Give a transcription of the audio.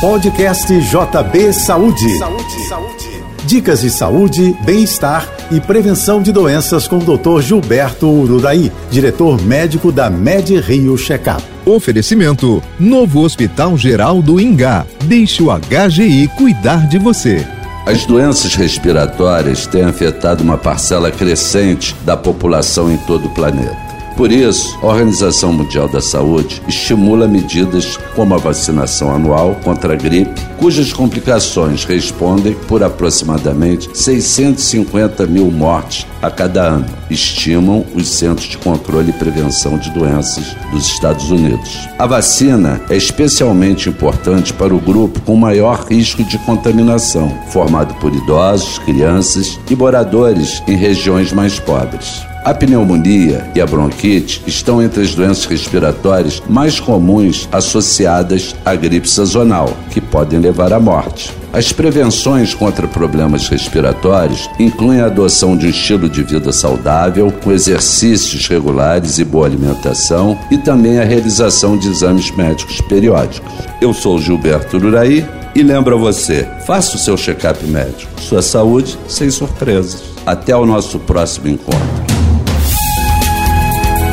Podcast JB Saúde. Saúde, saúde. Dicas de saúde, bem-estar e prevenção de doenças com o Dr. Gilberto Ururaí, diretor médico da Med Rio Checkup. Oferecimento: Novo Hospital Geral do Ingá. Deixe o HGI cuidar de você. As doenças respiratórias têm afetado uma parcela crescente da população em todo o planeta. Por isso, a Organização Mundial da Saúde estimula medidas como a vacinação anual contra a gripe, cujas complicações respondem por aproximadamente 650 mil mortes a cada ano, estimam os Centros de Controle e Prevenção de Doenças dos Estados Unidos. A vacina é especialmente importante para o grupo com maior risco de contaminação, formado por idosos, crianças e moradores em regiões mais pobres. A pneumonia e a bronquite estão entre as doenças respiratórias mais comuns associadas à gripe sazonal, que podem levar à morte. As prevenções contra problemas respiratórios incluem a adoção de um estilo de vida saudável, com exercícios regulares e boa alimentação, e também a realização de exames médicos periódicos. Eu sou Gilberto Uraí e lembro a você: faça o seu check-up médico. Sua saúde sem surpresas. Até o nosso próximo encontro.